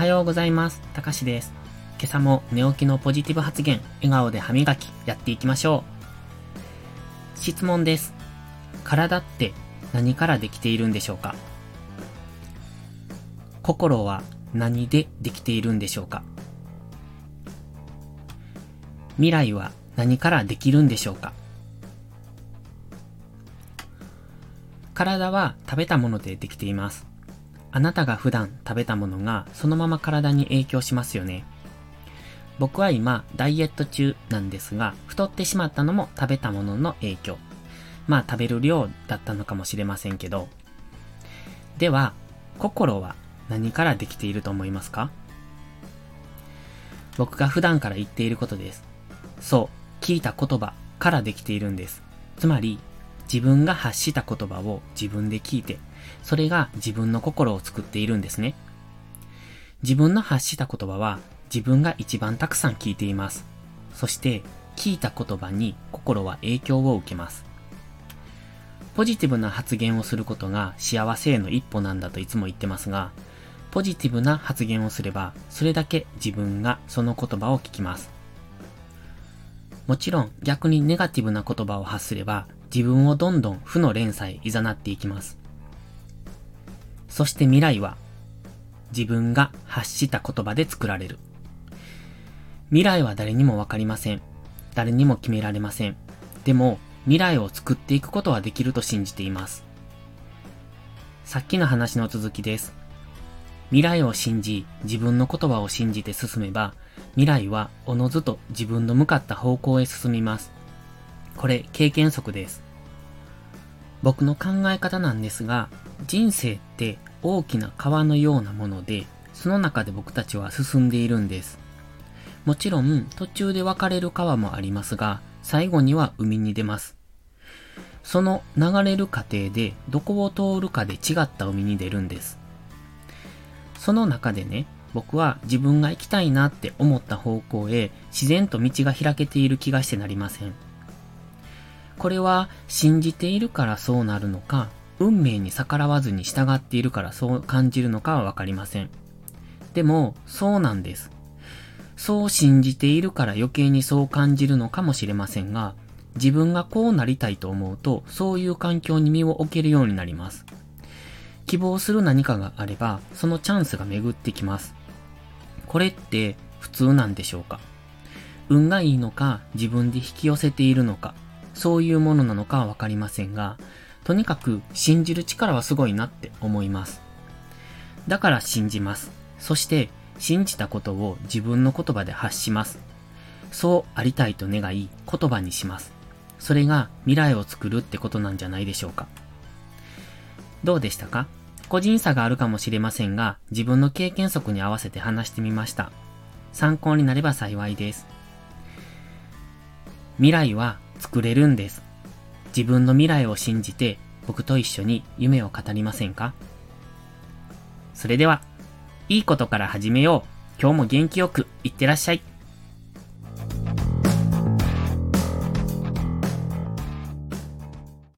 はようございます。たかしです。今朝も寝起きのポジティブ発言、笑顔で歯磨き、やっていきましょう。質問です。体って何からできているんでしょうか？心は何でできているんでしょうか？未来は何からできるんでしょうか？体は食べたものでできています。あなたが普段食べたものがそのまま体に影響しますよね。僕は今ダイエット中なんですが、太ってしまったのも食べたものの影響。まあ食べる量だったのかもしれませんけど。では、心は何からできていると思いますか？僕が普段から言っていることです。そう、聞いた言葉からできているんです。つまり、自分が発した言葉を自分で聞いて、それが自分の心を作っているんですね。自分の発した言葉は自分が一番たくさん聞いています。そして聞いた言葉に心は影響を受けます。ポジティブな発言をすることが幸せへの一歩なんだといつも言ってますが、ポジティブな発言をすれば、それだけ自分がその言葉を聞きます。もちろん逆にネガティブな言葉を発すれば、自分をどんどん負の連鎖へ誘っていきます。そして未来は自分が発した言葉で作られる。未来は誰にもわかりません。誰にも決められません。でも未来を作っていくことはできると信じています。さっきの話の続きです。未来を信じ、自分の言葉を信じて進めば、未来はおのずと自分の向かった方向へ進みます。これ経験則です。僕の考え方なんですが、人生って大きな川のようなもので、その中で僕たちは進んでいるんです。もちろん途中で分かれる川もありますが、最後には海に出ます。その流れる過程でどこを通るかで違った海に出るんです。その中でね、僕は自分が行きたいなって思った方向へ自然と道が開けている気がしてなりません。これは信じているからそうなるのか、運命に逆らわずに従っているからそう感じるのかはわかりません。でも、そうなんです。そう信じているから余計にそう感じるのかもしれませんが、自分がこうなりたいと思うと、そういう環境に身を置けるようになります。希望する何かがあれば、そのチャンスが巡ってきます。これって普通なんでしょうか？運がいいのか、自分で引き寄せているのか、そういうものなのかはわかりませんが、とにかく信じる力はすごいなって思います。だから信じます。そして信じたことを自分の言葉で発します。そうありたいと願い言葉にします。それが未来を作るってことなんじゃないでしょうか。どうでしたか？個人差があるかもしれませんが、自分の経験則に合わせて話してみました。参考になれば幸いです。未来は作れるんです。自分の未来を信じて僕と一緒に夢を語りませんか？それでは、いいことから始めよう。今日も元気よくいってらっしゃい。